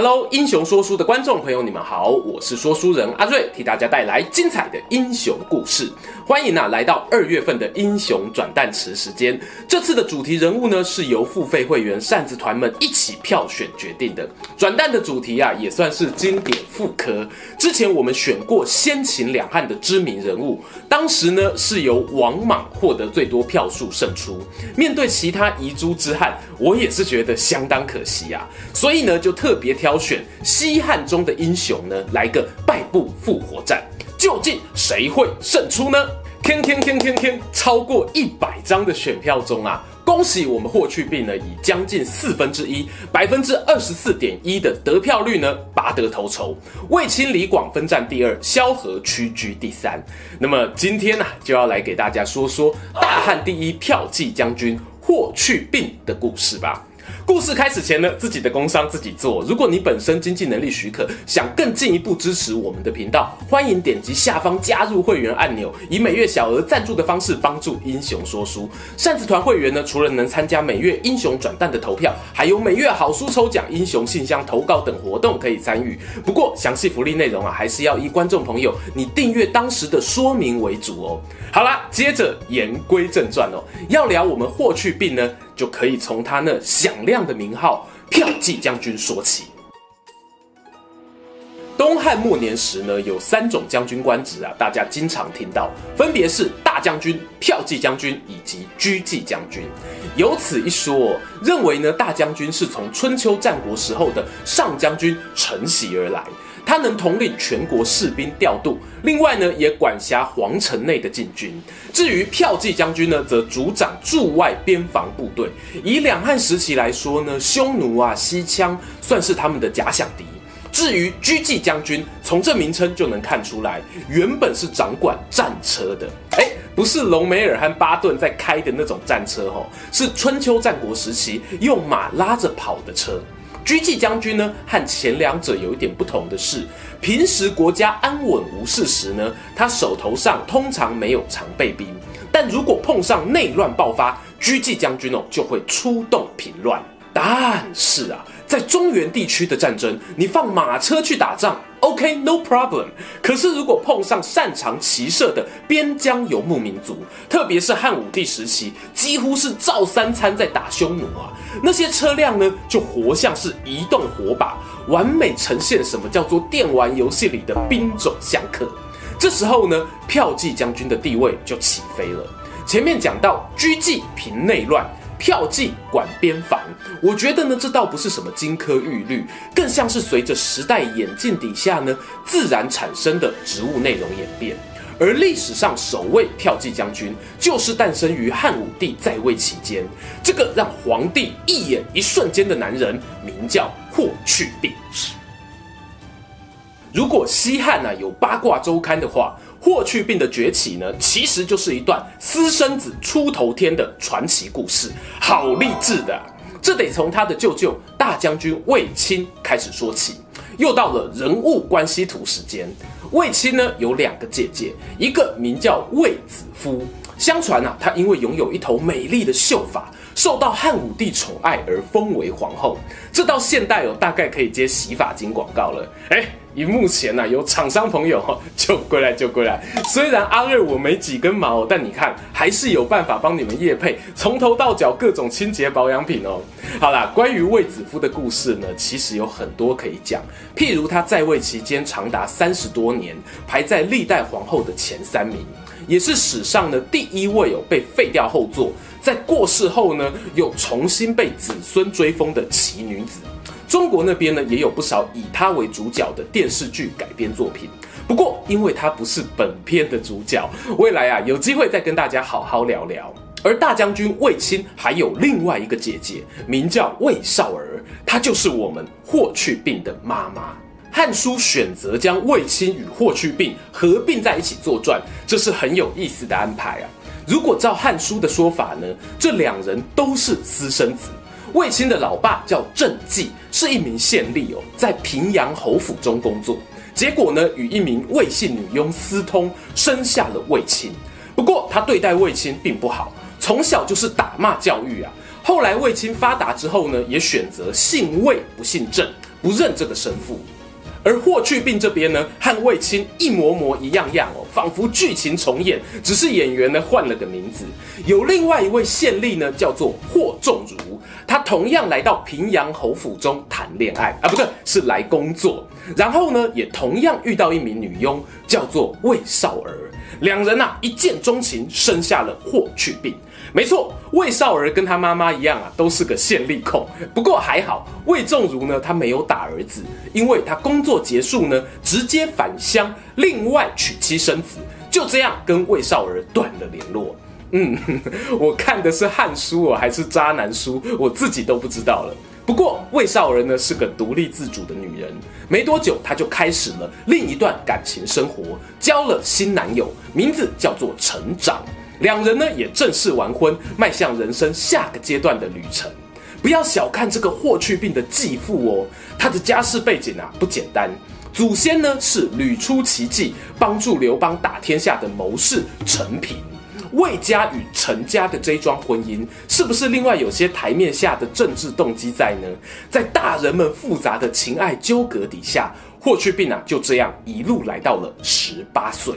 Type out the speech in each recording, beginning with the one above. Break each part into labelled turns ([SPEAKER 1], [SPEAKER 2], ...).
[SPEAKER 1] Hello，英雄说书的观众朋友，你们好，我是说书人阿瑞，替大家带来精彩的英雄故事。欢迎啊，来到二月份的英雄转蛋池时间。这次的主题人物呢，是由付费会员扇子团们一起票选决定的。转蛋的主题啊，也算是经典复刻。之前我们选过先秦两汉的知名人物，当时呢是由王莽获得最多票数胜出。面对其他遗珠之汉，我也是觉得相当可惜啊，所以呢就特别挑。挑选西汉中的英雄呢，来个败部复活战，究竟谁会胜出呢？天天天天天，超过一百张的选票中啊，恭喜我们霍去病呢，以将近四分之一，百分之二十四点一的得票率呢，拔得头筹。卫青、李广分占第二，萧何屈居第三。那么今天呢、啊，就要来给大家说说大汉第一票骑将军霍去病的故事吧。故事开始前呢，自己的工商自己做。如果你本身经济能力许可，想更进一步支持我们的频道，欢迎点击下方加入会员按钮，以每月小额赞助的方式帮助英雄说书。扇子团会员呢，除了能参加每月英雄转蛋的投票，还有每月好书抽奖、英雄信箱投稿等活动可以参与。不过详细福利内容啊，还是要依观众朋友你订阅当时的说明为主哦。好啦，接着言归正传哦，要聊我们霍去病呢。就可以从他那响亮的名号驃骑将军说起。东汉末年时呢，有三种将军官职啊，大家经常听到，分别是大将军、驃骑将军以及车骑将军。有此一说，认为呢，大将军是从春秋战国时候的上将军承袭而来。他能统领全国士兵调度，另外呢，也管辖皇城内的禁军。至于驃骑将军呢，则主掌驻外边防部队。以两汉时期来说呢，匈奴啊、西羌算是他们的假想敌。至于车骑将军，从这名称就能看出来，原本是掌管战车的。诶，不是隆美尔和巴顿在开的那种战车哦，是春秋战国时期用马拉着跑的车。狙击将军呢，和前两者有一点不同的是，平时国家安稳无事时呢，他手头上通常没有常备兵，但如果碰上内乱爆发，狙击将军哦就会出动平乱。但是啊。在中原地区的战争，你放马车去打仗，OK，no problem。可是如果碰上擅长骑射的边疆游牧民族，特别是汉武帝时期，几乎是照三餐在打匈奴啊，那些车辆呢，就活像是移动火把，完美呈现什么叫做电玩游戏里的兵种相克。这时候呢，票骑将军的地位就起飞了。前面讲到，车骑平内乱。票骑管边防，我觉得呢，这倒不是什么金科玉律，更像是随着时代演进底下呢，自然产生的职务内容演变。而历史上首位票骑将军，就是诞生于汉武帝在位期间，这个让皇帝一眼一瞬间的男人，名叫霍去病。如果西汉呢、有八卦周刊的话，霍去病的崛起呢，其实就是一段私生子出头天的传奇故事，好励志的。这得从他的舅舅大将军卫青开始说起。又到了人物关系图时间，卫青呢有两个姐姐，一个名叫卫子夫。相传啊，她因为拥有一头美丽的秀发，受到汉武帝宠爱而封为皇后。这到现代哦，大概可以接洗发精广告了。哎。以目前呢、有厂商朋友哈，就归来就归来。虽然阿瑞我没几根毛，但你看还是有办法帮你们业配，从头到脚各种清洁保养品哦。好啦，关于卫子夫的故事呢，其实有很多可以讲。譬如他在位期间长达三十多年，排在历代皇后的前三名，也是史上的第一位有被废掉后座，在过世后呢又重新被子孙追封的奇女子。中国那边呢，也有不少以她为主角的电视剧改编作品。不过，因为她不是本片的主角，未来啊有机会再跟大家好好聊聊。而大将军卫青还有另外一个姐姐，名叫卫少儿，她就是我们霍去病的妈妈。《汉书》选择将卫青与霍去病合并在一起作传，这是很有意思的安排啊。如果照《汉书》的说法呢，这两人都是私生子。卫青的老爸叫郑继，是一名县吏哦，在平阳侯府中工作。结果呢，与一名卫姓女佣私通，生下了卫青。不过他对待卫青并不好，从小就是打骂教育啊。后来卫青发达之后呢，也选择姓卫不姓郑，不认这个生父。而霍去病这边呢，和卫青一模模一样样哦，仿佛剧情重演，只是演员呢换了个名字。有另外一位县吏呢，叫做霍仲儒，他同样来到平阳侯府中谈恋爱啊，不对，是来工作。然后呢，也同样遇到一名女佣，叫做卫少儿。两人啊一见钟情，生下了霍去病。没错，魏少儿跟他妈妈一样啊，都是个县吏控。不过还好，魏仲儒呢，他没有打儿子，因为他工作结束呢，直接返乡，另外娶妻生子，就这样跟魏少儿断了联络。嗯，我看的是汉书哦，还是渣男书，我自己都不知道了。不过魏少儿呢是个独立自主的女人，没多久她就开始了另一段感情生活，交了新男友，名字叫做成长。两人呢也正式完婚，迈向人生下个阶段的旅程。不要小看这个霍去病的继父哦，他的家世背景啊不简单，祖先呢是屡出奇迹，帮助刘邦打天下的谋士陈平。魏家与陈家的这一桩婚姻，是不是另外有些台面下的政治动机在呢？在大人们复杂的情爱纠葛底下，霍去病啊就这样一路来到了十八岁。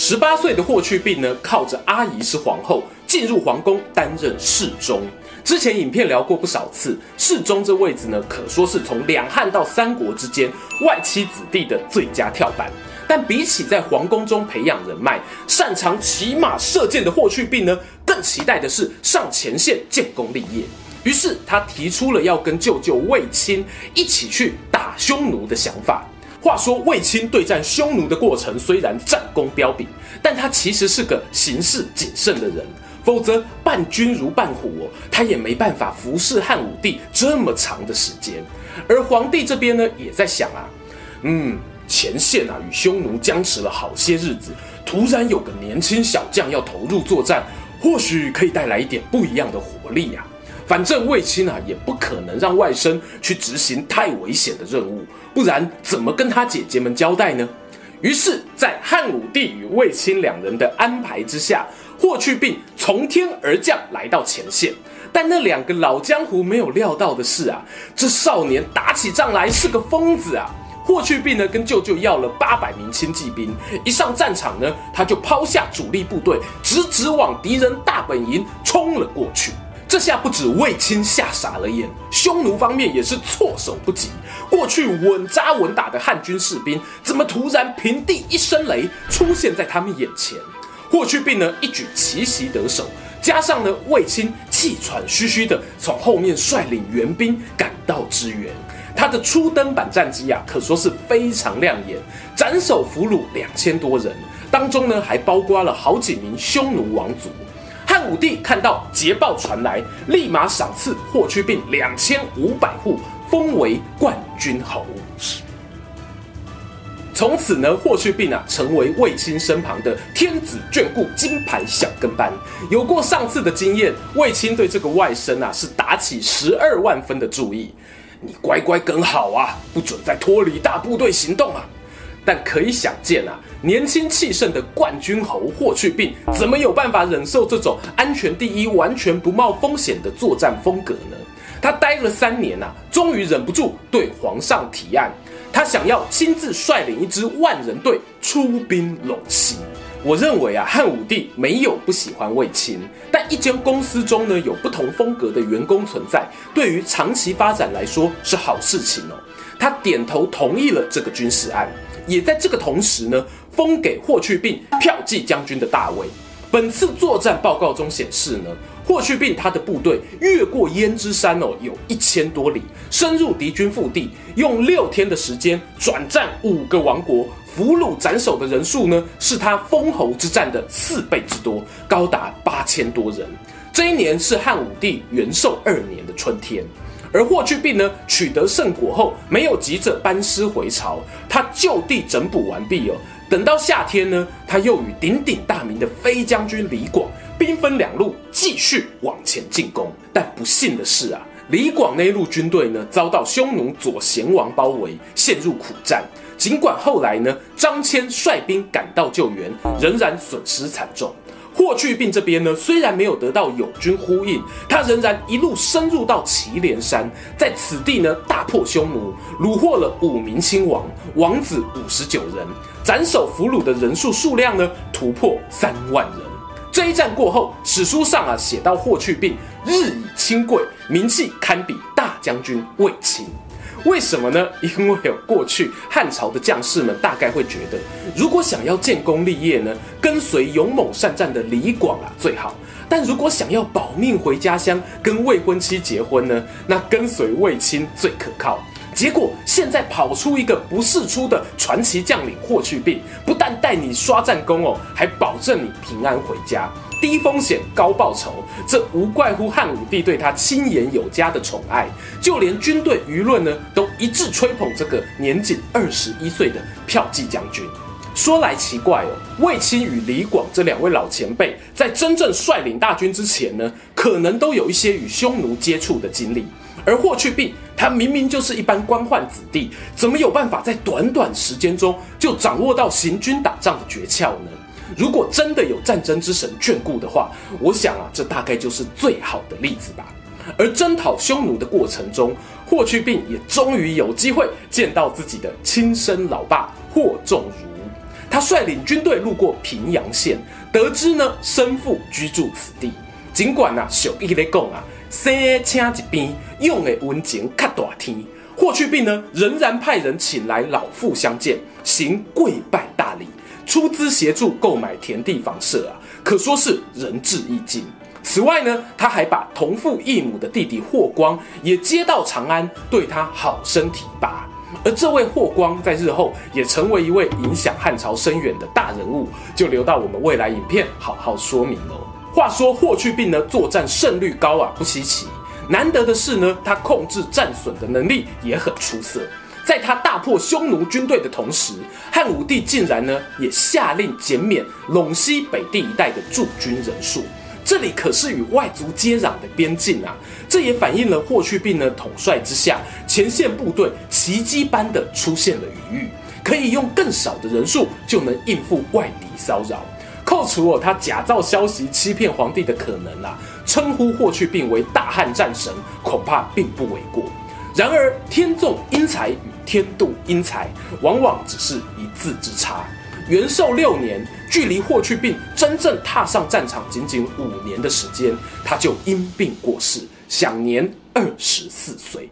[SPEAKER 1] 十八岁的霍去病呢，靠着阿姨是皇后，进入皇宫担任侍中。之前影片聊过不少次，侍中这位置呢，可说是从两汉到三国之间外戚子弟的最佳跳板。但比起在皇宫中培养人脉、擅长骑马射箭的霍去病呢，更期待的是上前线建功立业。于是他提出了要跟舅舅卫青一起去打匈奴的想法。话说卫青对战匈奴的过程虽然战功彪炳，但他其实是个行事谨慎的人，否则伴君如伴虎哦，他也没办法服侍汉武帝这么长的时间。而皇帝这边呢，也在想啊，嗯，前线啊与匈奴僵持了好些日子，突然有个年轻小将要投入作战，或许可以带来一点不一样的活力呀、啊。反正卫青啊，也不可能让外甥去执行太危险的任务，不然怎么跟他姐姐们交代呢？于是，在汉武帝与卫青两人的安排之下，霍去病从天而降来到前线。但那两个老江湖没有料到的是啊，这少年打起仗来是个疯子啊！霍去病呢，跟舅舅要了八百名轻骑兵，一上战场呢，他就抛下主力部队，直直往敌人大本营冲了过去。这下不止卫青吓傻了眼，匈奴方面也是措手不及。过去稳扎稳打的汉军士兵，怎么突然平地一声雷出现在他们眼前？霍去病呢，一举奇袭得手，加上呢，卫青气喘吁吁的从后面率领援兵赶到支援，他的初登版战绩啊，可说是非常亮眼，斩首俘虏两千多人，当中呢，还包括了好几名匈奴王族。汉武帝看到捷报传来，立马赏赐霍去病两千五百户，封为冠军侯。从此呢，霍去病啊，成为卫青身旁的天子眷顾金牌小跟班。有过上次的经验，卫青对这个外甥啊，是打起十二万分的注意。你乖乖跟好啊，不准再脱离大部队行动啊！但可以想见啊，年轻气盛的冠军侯霍去病怎么有办法忍受这种安全第一、完全不冒风险的作战风格呢？他待了三年啊，终于忍不住对皇上提案，他想要亲自率领一支万人队出兵陇西。我认为啊，汉武帝没有不喜欢卫青，但一间公司中呢，有不同风格的员工存在，对于长期发展来说是好事情哦。他点头同意了这个军事案。也在这个同时呢，封给霍去病驃骑将军的大位。本次作战报告中显示呢，霍去病他的部队越过焉支山哦，有一千多里，深入敌军腹地，用六天的时间转战五个王国，俘虏斩首的人数呢，是他封侯之战的四倍之多，高达八千多人。这一年是汉武帝元寿二年的春天。而霍去病呢，取得胜果后，没有急着班师回朝，他就地整补完毕哦，等到夏天呢，他又与鼎鼎大名的飞将军李广兵分两路，继续往前进攻。但不幸的是啊，李广那一路军队呢，遭到匈奴左贤王包围，陷入苦战。尽管后来呢，张骞率兵赶到救援，仍然损失惨重。霍去病这边呢，虽然没有得到友军呼应，他仍然一路深入到祁连山，在此地呢大破匈奴，虏获了五名亲王，王子五十九人，斩首俘虏的人数数量呢突破三万人。这一战过后，史书上啊写到霍去病日以亲贵，名气堪比大将军卫青。为什么呢？因为有过去汉朝的将士们大概会觉得，如果想要建功立业呢，跟随勇猛善战的李广啊最好；但如果想要保命回家乡跟未婚妻结婚呢，那跟随卫青最可靠。结果现在跑出一个不世出的传奇将领霍去病，不但带你刷战功哦，还保证你平安回家。低风险高报酬，这无怪乎汉武帝对他亲延有加的宠爱，就连军队舆论呢都一致吹捧这个年仅二十一岁的驃骑将军。说来奇怪哦，卫青与李广这两位老前辈，在真正率领大军之前呢，可能都有一些与匈奴接触的经历。而霍去病，他明明就是一般官宦子弟，怎么有办法在短短时间中就掌握到行军打仗的诀窍呢？如果真的有战争之神眷顾的话，我想啊，这大概就是最好的例子吧。而征讨匈奴的过程中，霍去病也终于有机会见到自己的亲生老爸霍仲儒。他率领军队路过平阳县，得知呢生父居住此地。尽管呢小义来讲啊，生请一边用的温情较大天，霍去病呢仍然派人请来老父相见，行跪拜。出资协助购买田地房舍啊，可说是仁至义尽。此外呢，他还把同父异母的弟弟霍光也接到长安，对他好生提拔。而这位霍光在日后也成为一位影响汉朝深远的大人物，就留到我们未来影片好好说明喽。话说霍去病呢，作战胜率高啊，不稀奇。难得的是呢，他控制战损的能力也很出色。在他大破匈奴军队的同时，汉武帝竟然呢也下令减免陇西北地一带的驻军人数。这里可是与外族接壤的边境啊！这也反映了霍去病呢统帅之下，前线部队奇迹般的出现了余裕，可以用更少的人数就能应付外敌骚扰。扣除哦他假造消息欺骗皇帝的可能啊，称呼霍去病为大汉战神，恐怕并不为过。然而天纵英才天妒英才，往往只是一字之差。元寿六年，距离霍去病真正踏上战场仅仅五年的时间，他就因病过世，享年二十四岁。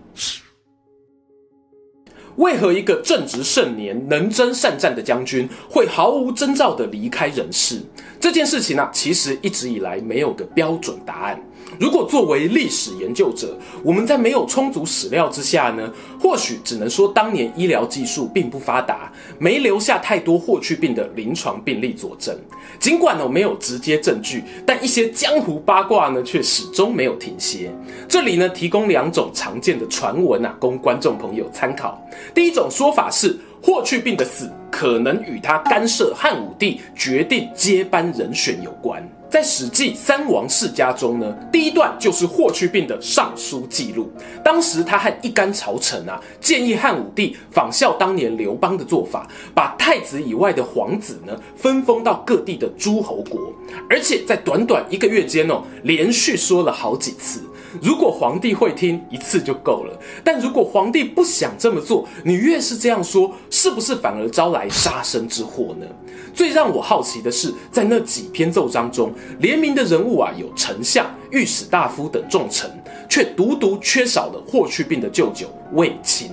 [SPEAKER 1] 为何一个正值盛年、能征善战的将军会毫无征兆地离开人世？这件事情呢、啊，其实一直以来没有个标准答案。如果作为历史研究者，我们在没有充足史料之下呢，或许只能说当年医疗技术并不发达，没留下太多霍去病的临床病例佐证。尽管呢没有直接证据，但一些江湖八卦呢却始终没有停歇。这里呢提供两种常见的传闻啊，供观众朋友参考。第一种说法是，霍去病的死可能与他干涉汉武帝决定接班人选有关。在《史记·三王世家》中呢，第一段就是霍去病的上书记录。当时他和一干朝臣啊，建议汉武帝仿效当年刘邦的做法，把太子以外的皇子呢分封到各地的诸侯国，而且在短短一个月间哦，连续说了好几次。如果皇帝会听一次就够了，但如果皇帝不想这么做，你越是这样说，是不是反而招来杀身之祸呢？最让我好奇的是，在那几篇奏章中，联名的人物啊，有丞相、御史大夫等重臣，却独独缺少了霍去病的舅舅卫青。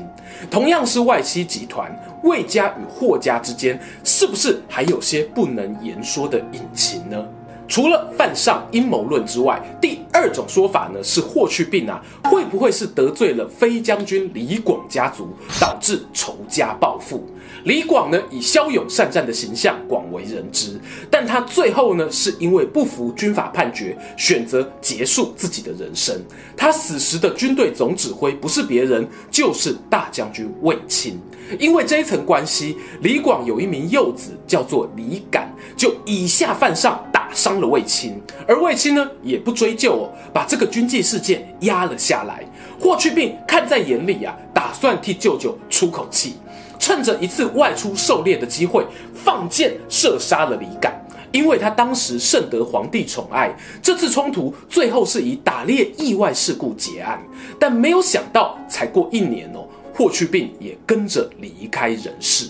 [SPEAKER 1] 同样是外戚集团，卫家与霍家之间，是不是还有些不能言说的隐情呢？除了犯上阴谋论之外，第二种说法呢是霍去病啊，会不会是得罪了飞将军李广家族，导致仇家报复？李广呢，以骁勇善战的形象广为人知，但他最后呢，是因为不服军法判决，选择结束自己的人生。他死时的军队总指挥不是别人，就是大将军卫青。因为这一层关系，李广有一名幼子叫做李敢，就以下犯上，打伤伤了卫青。而卫青呢，也不追究哦，把这个军纪事件压了下来。霍去病看在眼里啊，打算替舅舅出口气。趁着一次外出狩猎的机会，放箭射杀了李敢，因为他当时甚得皇帝宠爱。这次冲突最后是以打猎意外事故结案，但没有想到，才过一年哦，霍去病也跟着离开人世。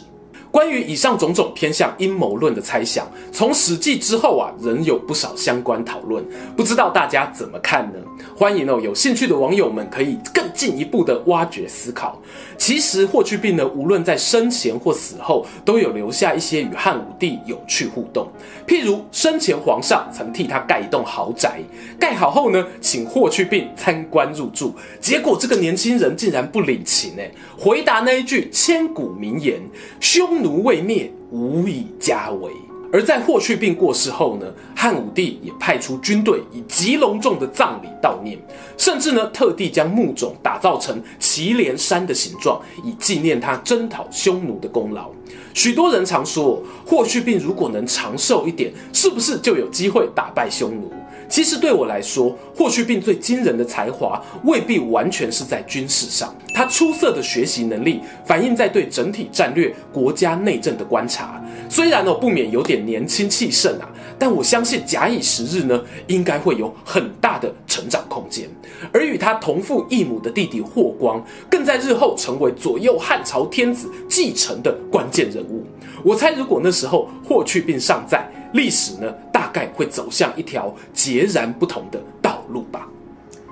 [SPEAKER 1] 关于以上种种偏向阴谋论的猜想，从《史记》之后啊，仍有不少相关讨论，不知道大家怎么看呢？欢迎哦，有兴趣的网友们可以更进一步的挖掘思考。其实霍去病呢，无论在生前或死后，都有留下一些与汉武帝有趣互动。譬如生前皇上曾替他盖一栋豪宅，盖好后呢，请霍去病参观入住，结果这个年轻人竟然不领情哎，回答那一句千古名言：匈奴未灭，无以家为。而在霍去病过世后呢，汉武帝也派出军队以极隆重的葬礼悼念，甚至呢特地将墓冢打造成祁连山的形状，以纪念他征讨匈奴的功劳。许多人常说，霍去病如果能长寿一点，是不是就有机会打败匈奴？其实对我来说，霍去病最惊人的才华未必完全是在军事上，他出色的学习能力反映在对整体战略、国家内政的观察。虽然呢不免有点年轻气盛啊，但我相信假以时日呢，应该会有很大的成长空间。而与他同父异母的弟弟霍光，更在日后成为左右汉朝天子继承的关键人物。我猜，如果那时候霍去病尚在，历史呢，大概会走向一条截然不同的道路吧。